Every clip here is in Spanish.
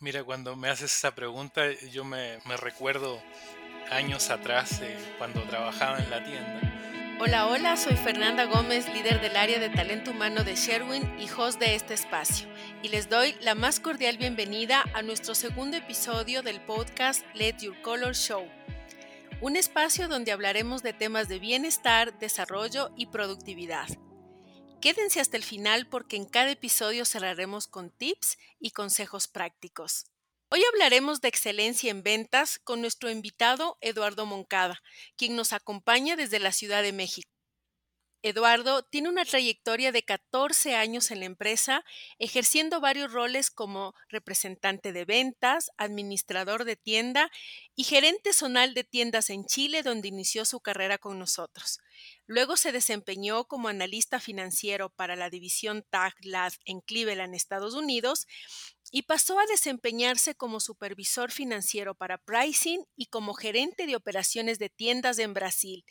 Mira, cuando me haces esa pregunta, yo me, recuerdo años atrás, eh, cuando trabajaba en la tienda. Hola, hola, soy Fernanda Gómez, líder del área de talento humano de Sherwin y host de este espacio. Y les doy la más cordial bienvenida a nuestro segundo episodio del podcast Let Your Color Show. Un espacio donde hablaremos de temas de bienestar, desarrollo y productividad. Quédense hasta el final porque en cada episodio cerraremos con tips y consejos prácticos. Hoy hablaremos de excelencia en ventas con nuestro invitado Eduardo Moncada, quien nos acompaña desde la Ciudad de México. Eduardo tiene una trayectoria de 14 años en la empresa, ejerciendo varios roles como representante de ventas, administrador de tienda y gerente zonal de tiendas en Chile, donde inició su carrera con nosotros. Luego se desempeñó como analista financiero para la división Tag Lab en Cleveland, Estados Unidos, y pasó a desempeñarse como supervisor financiero para pricing y como gerente de operaciones de tiendas en Brasil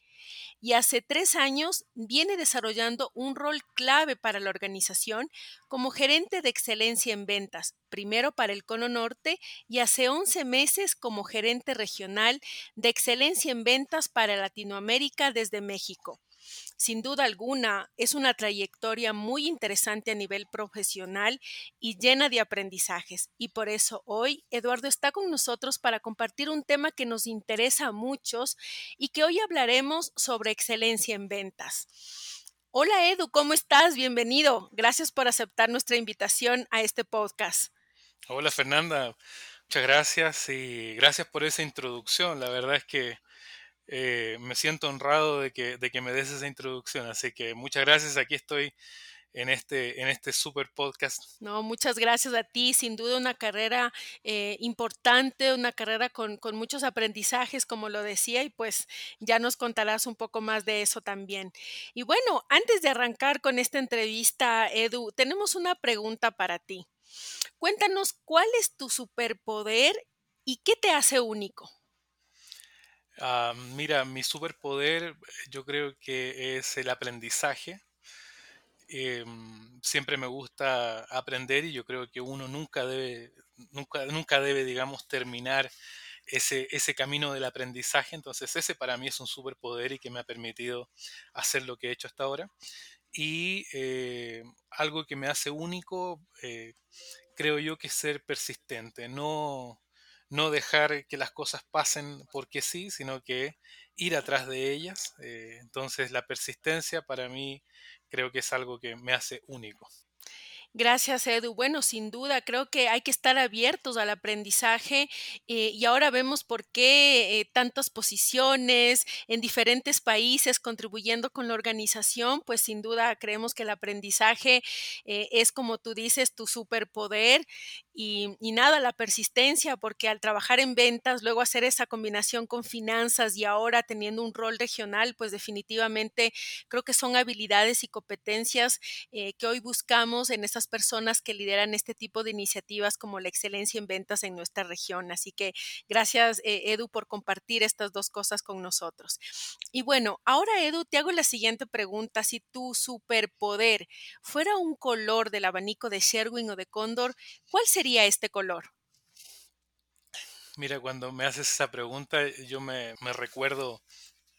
y hace tres años viene desarrollando un rol clave para la organización como gerente de excelencia en ventas, primero para el Cono Norte y hace 11 meses como gerente regional de excelencia en ventas para Latinoamérica desde México. Sin duda alguna, es una trayectoria muy interesante a nivel profesional y llena de aprendizajes. Y por eso hoy Eduardo está con nosotros para compartir un tema que nos interesa a muchos y que hoy hablaremos sobre excelencia en ventas. Hola Edu, ¿cómo estás? Bienvenido. Gracias por aceptar nuestra invitación a este podcast. Hola Fernanda, muchas gracias y gracias por esa introducción. La verdad es que eh, me siento honrado de que, de que me des esa introducción. Así que muchas gracias. Aquí estoy en este, en este super podcast. No, muchas gracias a ti. Sin duda una carrera eh, importante, una carrera con, con, muchos aprendizajes, como lo decía, y pues ya nos contarás un poco más de eso también. Y bueno, antes de arrancar con esta entrevista, Edu, tenemos una pregunta para ti. Cuéntanos cuál es tu superpoder y qué te hace único. Ah, mira, mi superpoder yo creo que es el aprendizaje. Em, siempre me gusta aprender y yo creo que uno nunca debe, nunca, nunca debe, digamos, terminar ese, ese camino del aprendizaje. Entonces ese para mí es un superpoder y que me ha permitido hacer lo que he hecho hasta ahora. Y eh, algo que me hace único, eh, creo yo que es ser persistente, no, no dejar que las cosas pasen porque sí, sino que ir atrás de ellas. Eh, entonces la persistencia para mí creo que es algo que me hace único. Gracias, Edu. Bueno, sin duda, creo que hay que estar abiertos al aprendizaje eh, y ahora vemos por qué eh, tantas posiciones en diferentes países contribuyendo con la organización, pues sin duda creemos que el aprendizaje eh, es, como tú dices, tu superpoder y, y, nada, la persistencia, porque al trabajar en ventas, luego hacer esa combinación con finanzas y ahora teniendo un rol regional, pues definitivamente creo que son habilidades y competencias que hoy buscamos en estas personas que lideran este tipo de iniciativas como la excelencia en ventas en nuestra región. Así que gracias, eh, Edu, por compartir estas dos cosas con nosotros. Y bueno, ahora, Edu, te hago la siguiente pregunta. Si tu superpoder fuera un color del abanico de Sherwin o de Cóndor, ¿cuál sería este color? Mira, cuando me haces esa pregunta, yo me, recuerdo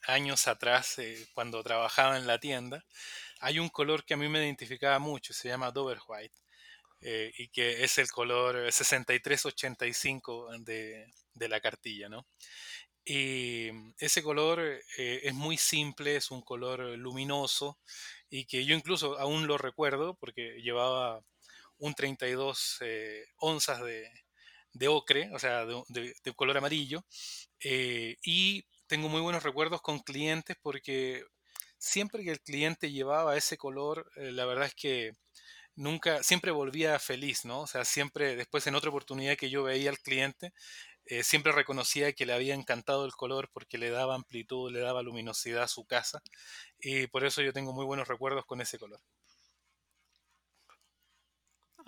años atrás, eh, cuando trabajaba en la tienda, hay un color que a mí me identificaba mucho, se llama Dover White, eh, y que es el color 6385 de, de la cartilla, ¿no? Y ese color eh, es muy simple, es un color luminoso y que yo incluso aún lo recuerdo porque llevaba un 32 eh, onzas de, de, ocre, o sea, de, de color amarillo. y tengo muy buenos recuerdos con clientes porque siempre que el cliente llevaba ese color, eh, la verdad es que nunca, siempre volvía feliz, ¿no? O sea, siempre después en otra oportunidad que yo veía al cliente, eh, siempre reconocía que le había encantado el color porque le daba amplitud, le daba luminosidad a su casa y por eso yo tengo muy buenos recuerdos con ese color.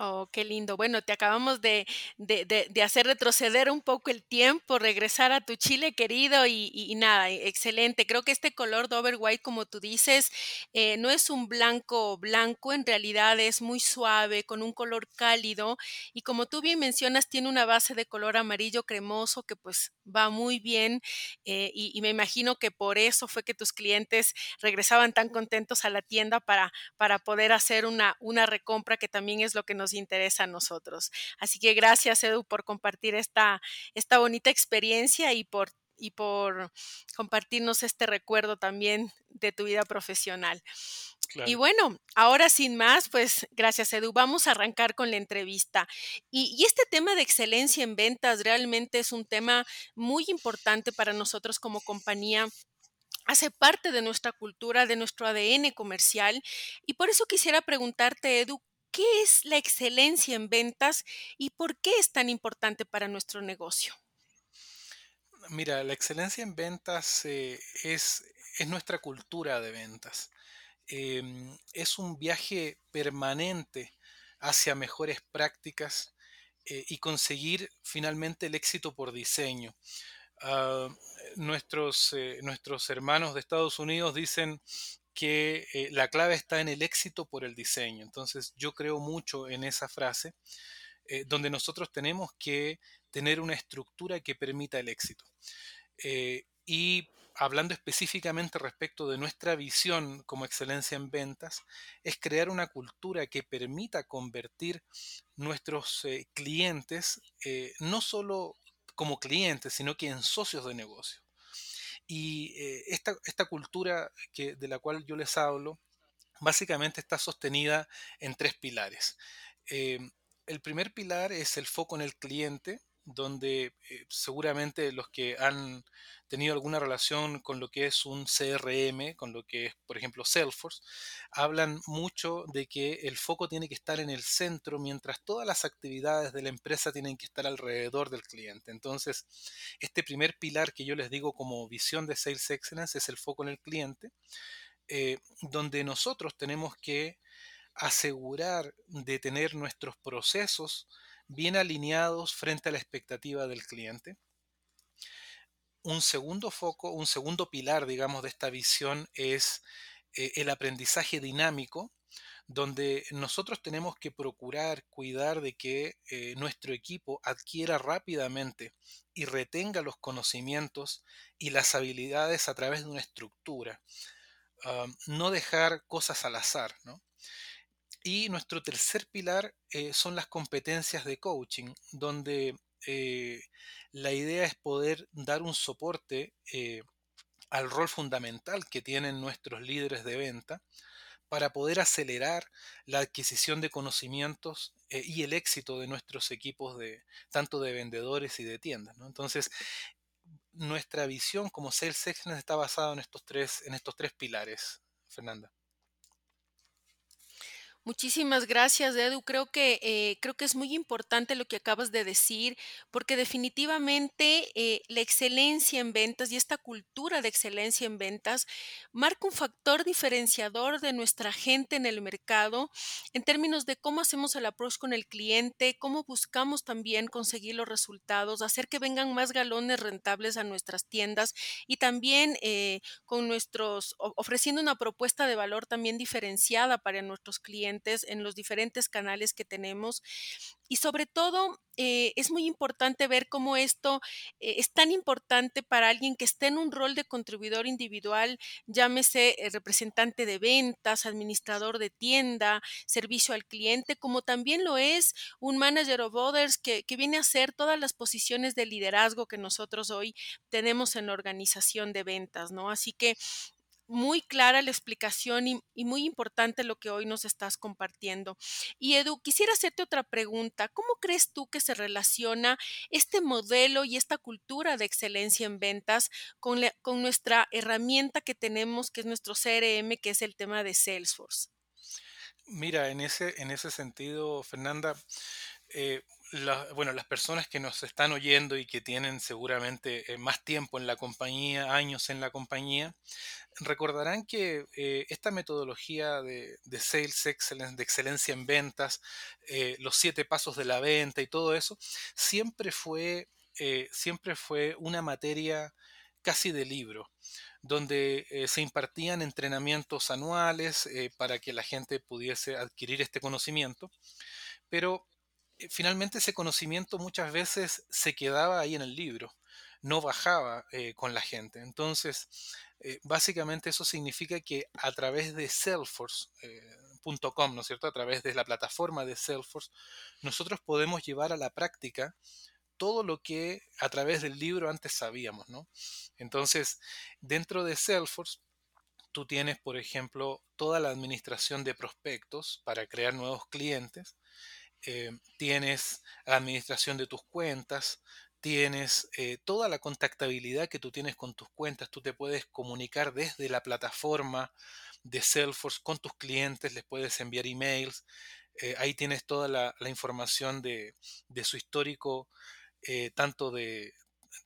Oh, qué lindo. Bueno, te acabamos de, de, de, hacer retroceder un poco el tiempo, regresar a tu Chile querido y, y- y nada, e- excelente. Creo que este color Dover White, como tú dices, eh, no es un blanco blanco, en realidad es muy suave, con un color cálido y como tú bien mencionas, tiene una base de color amarillo cremoso que pues va muy bien eh, y, y me imagino que por eso fue que tus clientes regresaban tan contentos a la tienda para para poder hacer una, una recompra que también es lo que nos interesa a nosotros. Así que gracias, Edu, por compartir esta, esta bonita experiencia y por, y por compartirnos este recuerdo también de tu vida profesional. Y bueno, ahora sin más, pues gracias Edu, vamos a arrancar con la entrevista. Y, y, este tema de excelencia en ventas realmente es un tema muy importante para nosotros como compañía hace parte de nuestra cultura, de nuestro ADN comercial. Y por eso quisiera preguntarte, Edu, ¿qué es la excelencia en ventas y por qué es tan importante para nuestro negocio? Mira, la excelencia en ventas eh, es, es nuestra cultura de ventas. Em, es un viaje permanente hacia mejores prácticas eh, y conseguir finalmente el éxito por diseño. Ah, eh, nuestros hermanos de Estados Unidos dicen que eh, la clave está en el éxito por el diseño. Entonces yo creo mucho en esa frase, eh, donde nosotros tenemos que tener una estructura que permita el éxito. Eh, y hablando específicamente respecto de nuestra visión como excelencia en ventas, es crear una cultura que permita convertir nuestros clientes no solo como clientes, sino que en socios de negocio. Y eh, esta, esta, cultura que, de la cual yo les hablo, básicamente está sostenida en tres pilares. Eh, el primer pilar es el foco en el cliente, donde eh, seguramente los que han tenido alguna relación con lo que es un CRM, con lo que es, por ejemplo, Salesforce, hablan mucho de que el foco tiene que estar en el centro, mientras todas las actividades de la empresa tienen que estar alrededor del cliente. Entonces, este primer pilar que yo les digo como visión de Sales Excellence es el foco en el cliente, eh, donde nosotros tenemos que asegurar de tener nuestros procesos bien alineados frente a la expectativa del cliente. Un segundo foco, un segundo pilar, digamos, de esta visión es eh, el aprendizaje dinámico, donde nosotros tenemos que procurar cuidar de que eh, nuestro equipo adquiera rápidamente y retenga los conocimientos y las habilidades a través de una estructura. Uh, no dejar cosas al azar, ¿no? Y nuestro tercer pilar eh, son las competencias de coaching, donde eh, la idea es poder dar un soporte eh, al rol fundamental que tienen nuestros líderes de venta para poder acelerar la adquisición de conocimientos y el éxito de nuestros equipos de tanto de vendedores y de tiendas. Entonces, nuestra visión como Sales Excellence está basada en estos tres, en estos tres pilares, Fernanda. Muchísimas gracias, Edu. Creo que, eh, creo que es muy importante lo que acabas de decir, porque definitivamente eh, la excelencia en ventas y esta cultura de excelencia en ventas marca un factor diferenciador de nuestra gente en el mercado en términos de cómo hacemos el approach con el cliente, cómo buscamos también conseguir los resultados, hacer que vengan más galones rentables a nuestras tiendas y también eh, con nuestros, ofreciendo una propuesta de valor también diferenciada para nuestros clientes en los diferentes canales que tenemos. Y sobre todo, eh, es muy importante ver cómo esto eh, es tan importante para alguien que esté en un rol de contribuidor individual, llámese eh, representante de ventas, administrador de tienda, servicio al cliente, como también lo es un manager of others que, viene a hacer todas las posiciones de liderazgo que nosotros hoy tenemos en la organización de ventas, ¿no? Así que muy clara la explicación y, muy importante lo que hoy nos estás compartiendo. Y Edu, quisiera hacerte otra pregunta. ¿Cómo crees tú que se relaciona este modelo y esta cultura de excelencia en ventas con nuestra herramienta que tenemos, que es nuestro CRM, que es el tema de Salesforce? Mira, en ese, en ese sentido, Fernanda, eh, bueno, las personas que nos están oyendo y que tienen seguramente eh, más tiempo en la compañía, años en la compañía, recordarán que eh, esta metodología de, Sales Excellence, de excelencia en ventas, eh, los siete pasos de la venta y todo eso, siempre fue, siempre fue una materia casi de libro, donde se impartían entrenamientos anuales para que la gente pudiese adquirir este conocimiento, pero finalmente ese conocimiento muchas veces se quedaba ahí en el libro, no bajaba eh, con la gente. Entonces, eh, básicamente eso significa que a través de Salesforce.com, ¿no es cierto? A través de la plataforma de Salesforce, nosotros podemos llevar a la práctica todo lo que a través del libro antes sabíamos, ¿no? Entonces, dentro de Salesforce, tú tienes, por ejemplo, toda la administración de prospectos para crear nuevos clientes eh, tienes administración de tus cuentas, tienes eh, toda la contactabilidad que tú tienes con tus cuentas, tú te puedes comunicar desde la plataforma de Salesforce con tus clientes, les puedes enviar emails, eh, ahí tienes toda la, información de, su histórico, tanto, de,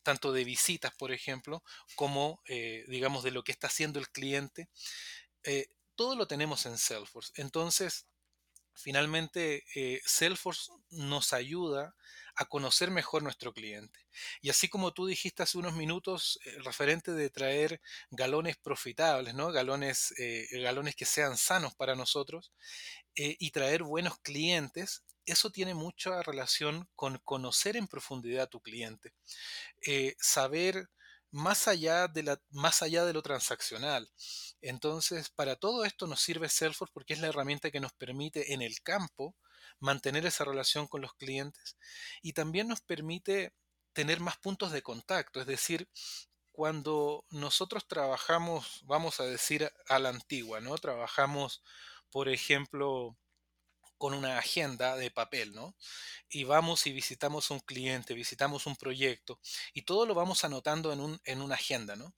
tanto de visitas, por ejemplo, como, digamos, de lo que está haciendo el cliente. todo lo tenemos en Salesforce. Entonces, finalmente eh, Salesforce nos ayuda a conocer mejor nuestro cliente. Y así como tú dijiste hace unos minutos, eh, referente de traer galones profitables, ¿no? galones, eh, galones que sean sanos para nosotros y traer buenos clientes, eso tiene mucha relación con conocer en profundidad a tu cliente. saber más allá, de la, más allá de lo transaccional. Entonces, para todo esto nos sirve Salesforce porque es la herramienta que nos permite en el campo mantener esa relación con los clientes y también nos permite tener más puntos de contacto, es decir, cuando nosotros trabajamos, vamos a decir a la antigua, ¿no? Trabajamos, por ejemplo, con una agenda de papel, ¿no? Y vamos y visitamos un cliente, visitamos un proyecto y todo lo vamos anotando en, un, en una agenda, ¿no?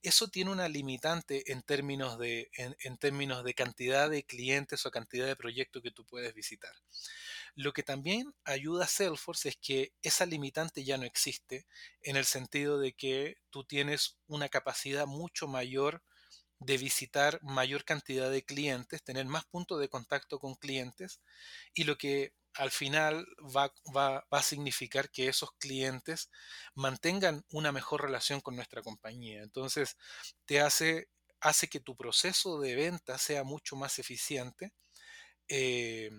Eso tiene una limitante en términos, de, en, términos de cantidad de clientes o cantidad de proyectos que tú puedes visitar. Lo que también ayuda a Salesforce es que esa limitante ya no existe en el sentido de que tú tienes una capacidad mucho mayor de visitar mayor cantidad de clientes, tener más puntos de contacto con clientes y lo que al final va, a significar que esos clientes mantengan una mejor relación con nuestra compañía. Entonces, te hace, hace que tu proceso de venta sea mucho más eficiente. Eh,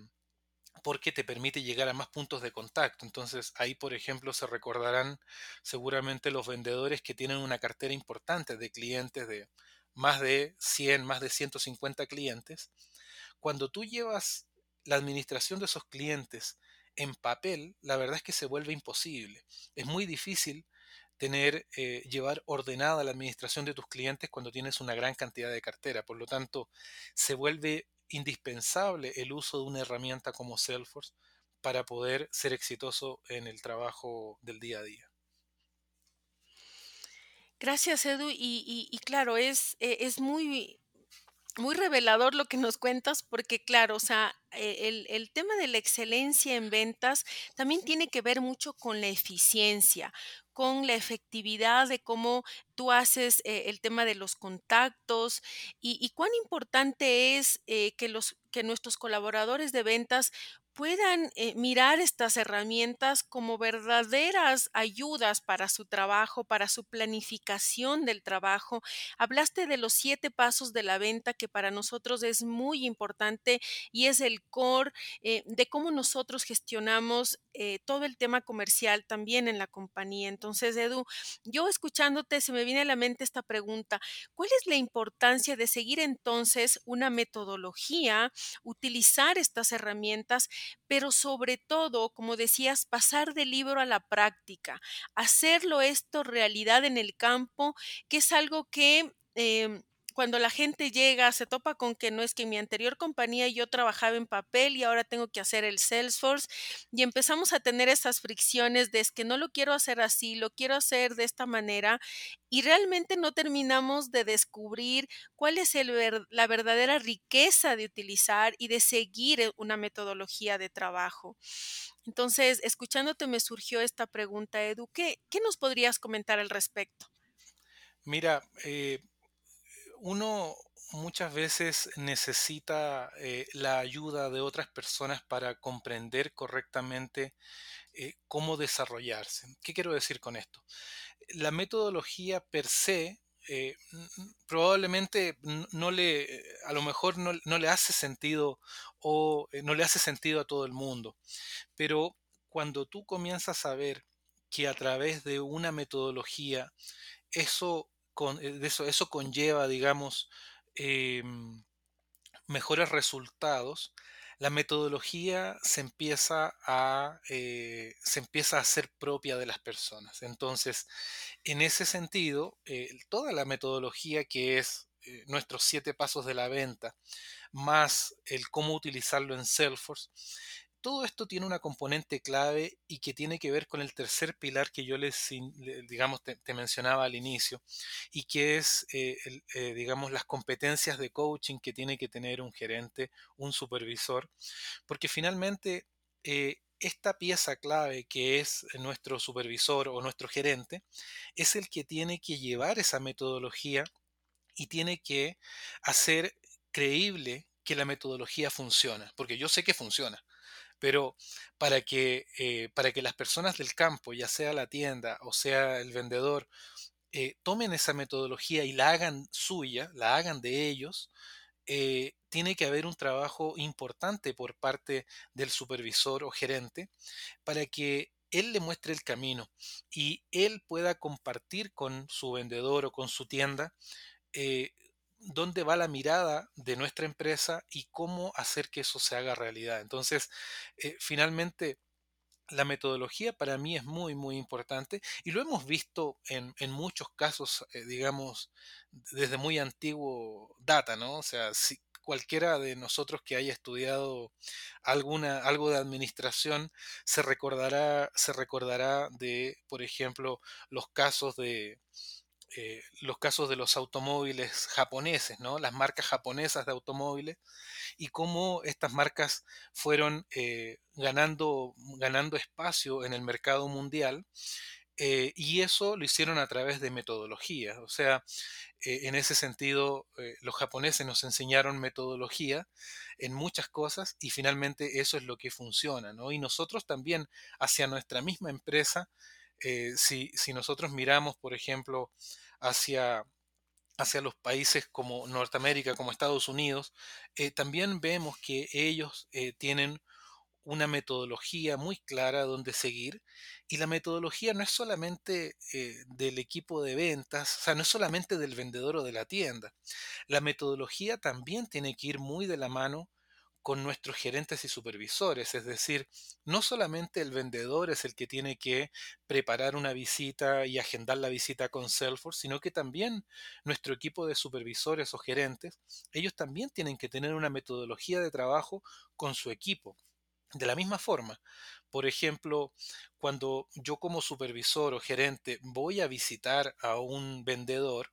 porque te permite llegar a más puntos de contacto. Entonces ahí, por ejemplo, se recordarán seguramente los vendedores que tienen una cartera importante de clientes de más de 100, más de 150 clientes, cuando tú llevas la administración de esos clientes en papel, la verdad es que se vuelve imposible. Es muy difícil tener, eh, llevar ordenada la administración de tus clientes cuando tienes una gran cantidad de cartera. Por lo tanto, se vuelve indispensable el uso de una herramienta como Salesforce para poder ser exitoso en el trabajo del día a día. Gracias, Edu. Y, claro, es, eh, es muy, muy revelador lo que nos cuentas, porque claro, o sea, e, el, el, tema de la excelencia en ventas también tiene que ver mucho con la eficiencia, con la efectividad de cómo tú haces eh, el tema de los contactos y, cuán importante es eh, que, los, que nuestros colaboradores de ventas puedan eh, mirar estas herramientas como verdaderas ayudas para su trabajo, para su planificación del trabajo. Hablaste de los siete pasos de la venta que para nosotros es muy importante y es el core de cómo nosotros gestionamos todo el tema comercial también en la compañía. Entonces, Edu, yo escuchándote se me viene a la mente esta pregunta, ¿cuál es la importancia de seguir entonces una metodología, utilizar estas herramientas, pero sobre todo, como decías, pasar del libro a la práctica, hacerlo esto realidad en el campo, que es algo que... Em, cuando la gente llega, se topa con que no es que en mi anterior compañía yo trabajaba en papel y ahora tengo que hacer el Salesforce y empezamos a tener esas fricciones de es que no lo quiero hacer así, lo quiero hacer de esta manera y realmente no terminamos de descubrir cuál es el la verdadera riqueza de utilizar y de seguir e, una metodología de trabajo. Entonces, escuchándote me surgió esta pregunta, Edu, ¿qué, qué nos podrías comentar al respecto? Mira, eh, uno muchas veces necesita eh, la ayuda de otras personas para comprender correctamente eh, cómo desarrollarse. ¿Qué quiero decir con esto? La metodología per se eh, probablemente no le, a lo mejor no, no, le hace sentido o no le hace sentido a todo el mundo, pero cuando tú comienzas a ver que a través de una metodología eso eh, eso, eso conlleva, digamos, em, mejores resultados, la metodología se empieza a, eh, se empieza a propia de las personas. Entonces, en ese sentido, eh, toda la metodología que es nuestros siete pasos de la venta, más el cómo utilizarlo en Salesforce, todo esto tiene una componente clave y que tiene que ver con el tercer pilar que yo les, digamos, te, mencionaba al inicio, y que es, eh, eh, digamos, las competencias de coaching que tiene que tener un gerente, un supervisor, porque finalmente eh, esta pieza clave que es nuestro supervisor o nuestro gerente es el que tiene que llevar esa metodología y tiene que hacer creíble que la metodología funciona, porque yo sé que funciona, pero para que, eh, para que las personas del campo, ya sea la tienda o sea el vendedor, eh, tomen esa metodología y la hagan suya, la hagan de ellos, eh, tiene que haber un trabajo importante por parte del supervisor o gerente para que él le muestre el camino y él pueda compartir con su vendedor o con su tienda dónde va la mirada de nuestra empresa y cómo hacer que eso se haga realidad. Entonces, eh, finalmente, la metodología para mí es muy, muy importante y lo hemos visto en, muchos casos, eh, digamos, desde muy antiguo data, ¿no? O sea, si cualquiera de nosotros que haya estudiado alguna, algo de administración se recordará, se recordará de, por ejemplo, los casos de, eh, los casos de los automóviles japoneses, ¿no? las marcas japonesas de automóviles, y cómo estas marcas fueron eh, ganando, ganando espacio en el mercado mundial. Eh, y eso lo hicieron a través de metodologías. O sea, en ese sentido, los japoneses nos enseñaron metodología en muchas cosas y finalmente eso es lo que funciona. ¿no? Y nosotros también hacia nuestra misma empresa eh, si, nosotros miramos, por ejemplo, hacia, hacia los países como Norteamérica, como Estados Unidos, eh, también vemos que ellos eh, tienen una metodología muy clara donde seguir y la metodología no es solamente del equipo de ventas, o sea, no es solamente del vendedor o de la tienda. La metodología también tiene que ir muy de la mano con nuestros gerentes y supervisores. Es decir, no solamente el vendedor es el que tiene que preparar una visita y agendar la visita con Salesforce, sino que también nuestro equipo de supervisores o gerentes, ellos también tienen que tener una metodología de trabajo con su equipo. De la misma forma, por ejemplo, cuando yo como supervisor o gerente voy a visitar a un vendedor,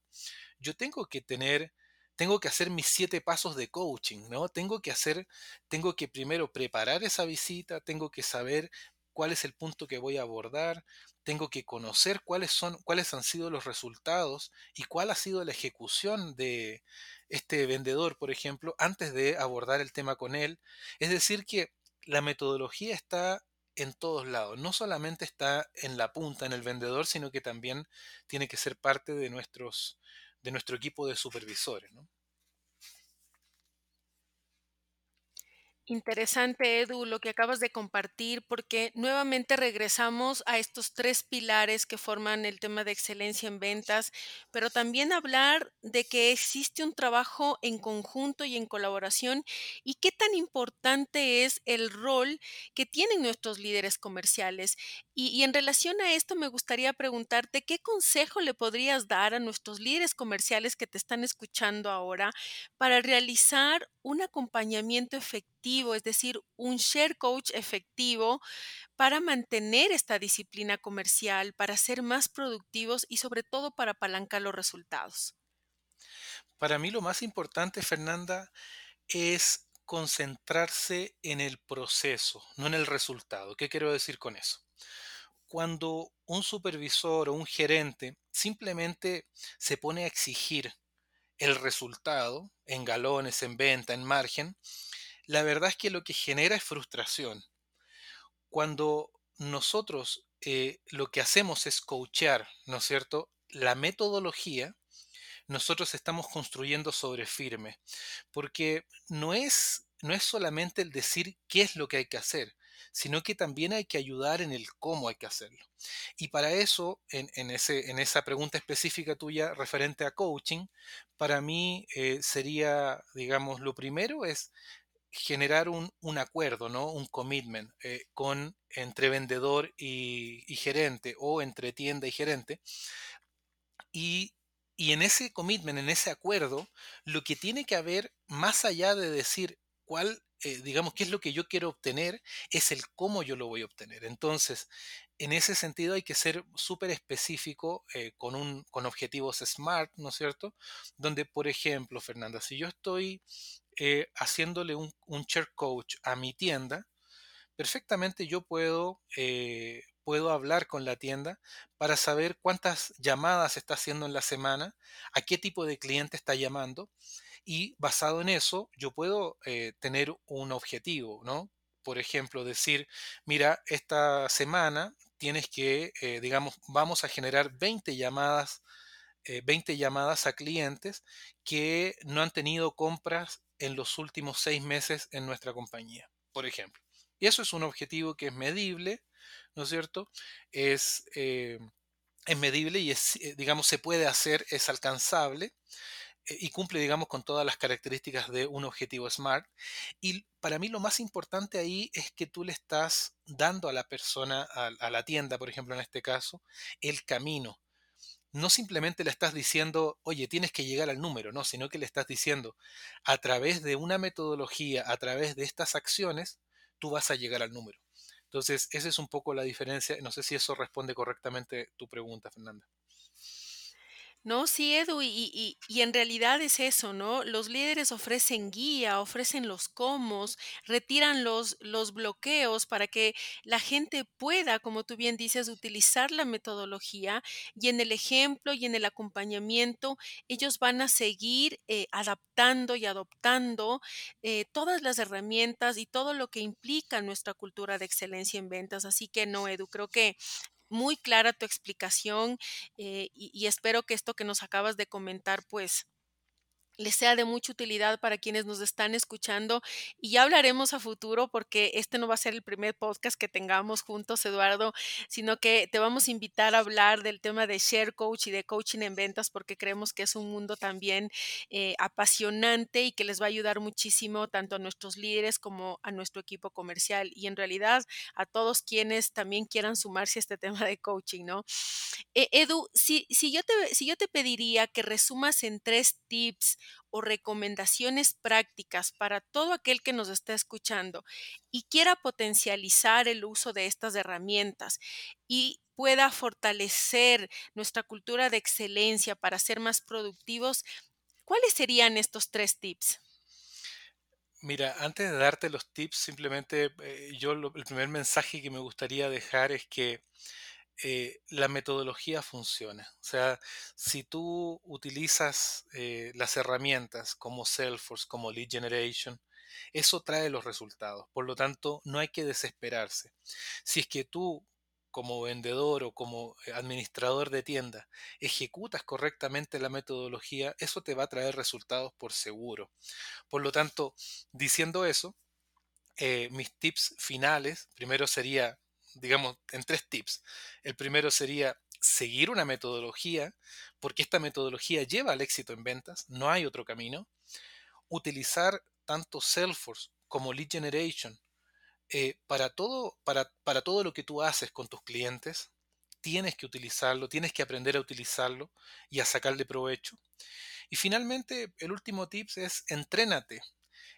yo tengo que tener tengo que hacer mis siete pasos de coaching, ¿no? Tengo que hacer, tengo que primero preparar esa visita, tengo que saber cuál es el punto que voy a abordar, tengo que conocer cuáles son, cuáles han sido los resultados y cuál ha sido la ejecución de este vendedor, por ejemplo, antes de abordar el tema con él. Es decir, que la metodología está en todos lados, no solamente está en la punta, en el vendedor, sino que también tiene que ser parte de nuestros de nuestro equipo de supervisores. ¿no? Interesante, Edu, lo que acabas de compartir, porque nuevamente regresamos a estos tres pilares que forman el tema de excelencia en ventas, pero también hablar de que existe un trabajo en conjunto y en colaboración y qué tan importante es el rol que tienen nuestros líderes comerciales. Y, y en relación a esto, me gustaría preguntarte, ¿qué consejo le podrías dar a nuestros líderes comerciales que te están escuchando ahora para realizar un acompañamiento efectivo, es decir, un share coach efectivo para mantener esta disciplina comercial, para ser más productivos y sobre todo para apalancar los resultados. Para mí lo más importante, Fernanda, es concentrarse en el proceso, no en el resultado. ¿Qué quiero decir con eso? Cuando un supervisor o un gerente simplemente se pone a exigir el resultado en galones, en venta, en margen, la verdad es que lo que genera es frustración. Cuando nosotros eh, lo que hacemos es coachear, ¿no es cierto? La metodología, nosotros estamos construyendo sobre firme, porque no es, no es solamente el decir qué es lo que hay que hacer, sino que también hay que ayudar en el cómo hay que hacerlo. Y para eso, en, ese, en esa pregunta específica tuya referente a coaching, para mí eh, sería, digamos, lo primero es generar un, acuerdo, ¿no? un commitment eh, con, entre vendedor y, y, gerente o entre tienda y gerente. Y, y en ese commitment, en ese acuerdo, lo que tiene que haber, más allá de decir cuál eh, digamos, qué es lo que yo quiero obtener, es el cómo yo lo voy a obtener. Entonces, en ese sentido hay que ser súper específico eh, con, un, con objetivos SMART, ¿no es cierto? Donde, por ejemplo, Fernanda, si yo estoy eh, haciéndole un, un share coach a mi tienda, perfectamente yo puedo, puedo hablar con la tienda para saber cuántas llamadas está haciendo en la semana, a qué tipo de cliente está llamando y basado en eso yo puedo eh, tener un objetivo, ¿no? Por ejemplo, decir, mira, esta semana tienes que, eh, digamos, vamos a generar 20 llamadas, 20 eh, llamadas a clientes que no han tenido compras en los últimos seis meses en nuestra compañía, por ejemplo. Y eso es un objetivo que es medible, ¿no es cierto? Es, es medible y es, digamos, se puede hacer, es alcanzable. Eh, y cumple, digamos, con todas las características de un objetivo SMART. Y para mí lo más importante ahí es que tú le estás dando a la persona, a, la tienda, por ejemplo, en este caso, el camino. No simplemente le estás diciendo, oye, tienes que llegar al número, no, sino que le estás diciendo, a través de una metodología, a través de estas acciones, tú vas a llegar al número. Entonces, esa es un poco la diferencia. No sé si eso responde correctamente tu pregunta, Fernanda. No, sí, Edu, y, y, en realidad es eso, ¿no? Los líderes ofrecen guía, ofrecen los cómo, retiran los, los bloqueos para que la gente pueda, como tú bien dices, utilizar la metodología y en el ejemplo y en el acompañamiento, ellos van a seguir eh, adaptando y adoptando eh, todas las herramientas y todo lo que implica nuestra cultura de excelencia en ventas. Así que no, Edu, creo que muy clara tu explicación eh, y, y espero que esto que nos acabas de comentar, pues les sea de mucha utilidad para quienes nos están escuchando y ya hablaremos a futuro porque este no va a ser el primer podcast que tengamos juntos, Eduardo, sino que te vamos a invitar a hablar del tema de share coach y de coaching en ventas porque creemos que es un mundo también eh, apasionante y que les va a ayudar muchísimo tanto a nuestros líderes como a nuestro equipo comercial y en realidad a todos quienes también quieran sumarse a este tema de coaching, ¿no? Eh, Edu, si, si, yo te, si yo te pediría que resumas en tres tips, o recomendaciones prácticas para todo aquel que nos está escuchando y quiera potencializar el uso de estas herramientas y pueda fortalecer nuestra cultura de excelencia para ser más productivos, ¿cuáles serían estos tres tips? Mira, antes de darte los tips, simplemente eh, yo el primer mensaje que me gustaría dejar es que eh, la metodología funciona. O sea, si tú utilizas eh, las herramientas como Salesforce, como Lead Generation, eso trae los resultados. Por lo tanto, no hay que desesperarse. Si es que tú, como vendedor o como eh, administrador de tienda, ejecutas correctamente la metodología, eso te va a traer resultados por seguro. Por lo tanto, diciendo eso, mis tips finales, primero sería, digamos, en tres tips. El primero sería seguir una metodología, porque esta metodología lleva al éxito en ventas, no hay otro camino. Utilizar tanto Salesforce como Lead Generation eh, para, todo, para, para todo lo que tú haces con tus clientes, tienes que utilizarlo, tienes que aprender a utilizarlo y a sacarle provecho. Y finalmente, el último tip es entrénate.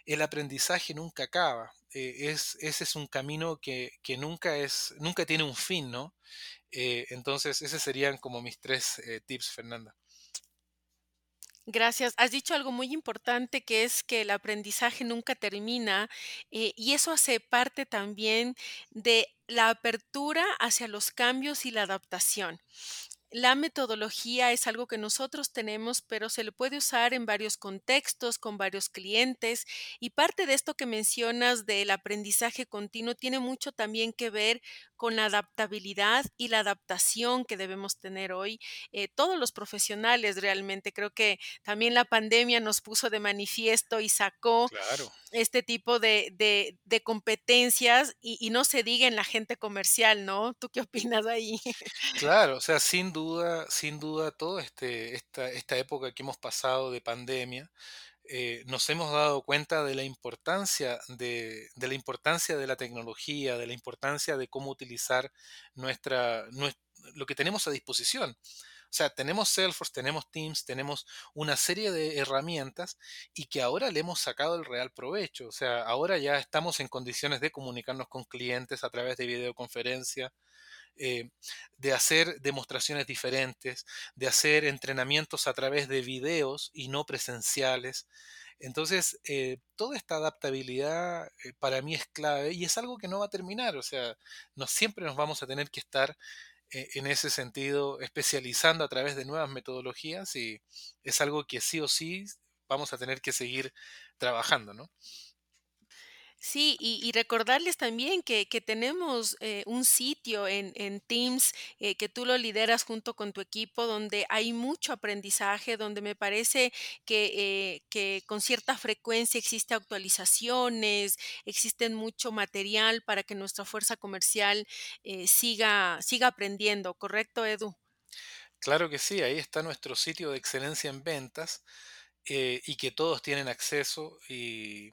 El aprendizaje nunca acaba. Eh, es, ese es un camino que, nunca, es, nunca tiene un fin, ¿no? Eh, entonces, esos serían como mis tres eh, tips, Fernanda. Gracias. Has dicho algo muy importante que es que el aprendizaje nunca termina y eso hace parte también de la apertura hacia los cambios y la adaptación. La metodología es algo que nosotros tenemos, pero se le puede usar en varios contextos, con varios clientes. Y parte de esto que mencionas del aprendizaje continuo tiene mucho también que ver con la adaptabilidad y la adaptación que debemos tener hoy eh, todos los profesionales realmente. Creo que también la pandemia nos puso de manifiesto y sacó Claro. Este tipo de, de- de competencias y, y no se diga en la gente comercial, ¿no? ¿Tú qué opinas ahí? Claro, o sea, sin duda, sin duda, todo este, esta, esta época que hemos pasado de pandemia, eh, nos hemos dado cuenta de la importancia de, de la importancia de la tecnología, de la importancia de cómo utilizar nuestra, nues- lo que tenemos a disposición. O sea, tenemos Salesforce, tenemos Teams, tenemos una serie de herramientas y que ahora le hemos sacado el real provecho. O sea, ahora ya estamos en condiciones de comunicarnos con clientes a través de videoconferencia, eh, de hacer demostraciones diferentes, de hacer entrenamientos a través de videos y no presenciales. Entonces, eh, toda esta adaptabilidad eh, para mí es clave y es algo que no va a terminar. O sea, no siempre nos vamos a tener que estar en ese sentido especializando a través de nuevas metodologías y es algo que sí o sí vamos a tener que seguir trabajando, ¿no? Sí, y, y recordarles también que, que tenemos eh, un sitio en, en Teams eh, que tú lo lideras junto con tu equipo, donde hay mucho aprendizaje, donde me parece que, eh, que con cierta frecuencia existe actualizaciones, existen mucho material para que nuestra fuerza comercial eh, siga, siga aprendiendo, ¿correcto, Edu? Claro que sí, ahí está nuestro sitio de excelencia en ventas y que todos tienen acceso y,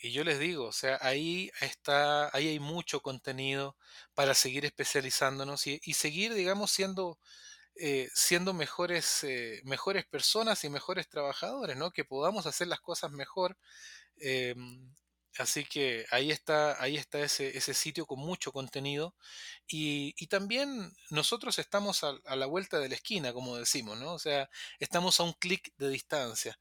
y yo les digo, o sea, ahí está, ahí hay mucho contenido para seguir especializándonos y, y seguir, digamos, siendo, eh, siendo mejores, eh, mejores personas y mejores trabajadores, ¿no? Que podamos hacer las cosas mejor Em, así que ahí está, ahí está ese, ese sitio con mucho contenido. Y, y también nosotros estamos a, a la vuelta de la esquina, como decimos, ¿no? O sea, estamos a un clic de distancia.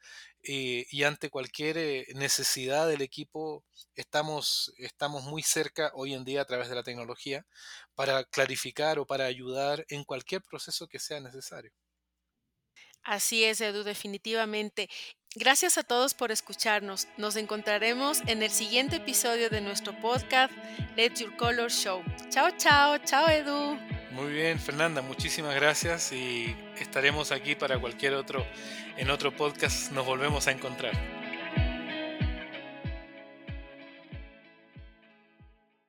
Eh, y ante cualquier eh, necesidad del equipo, estamos, estamos muy cerca hoy en día a través de la tecnología para clarificar o para ayudar en cualquier proceso que sea necesario. Así es, Edu, definitivamente. Gracias a todos por escucharnos. Nos encontraremos en el siguiente episodio de nuestro podcast Let Your Color Show. Chao, chao, chao, Edu. Muy bien, Fernanda, muchísimas gracias y estaremos aquí para cualquier otro, en otro podcast nos volvemos a encontrar.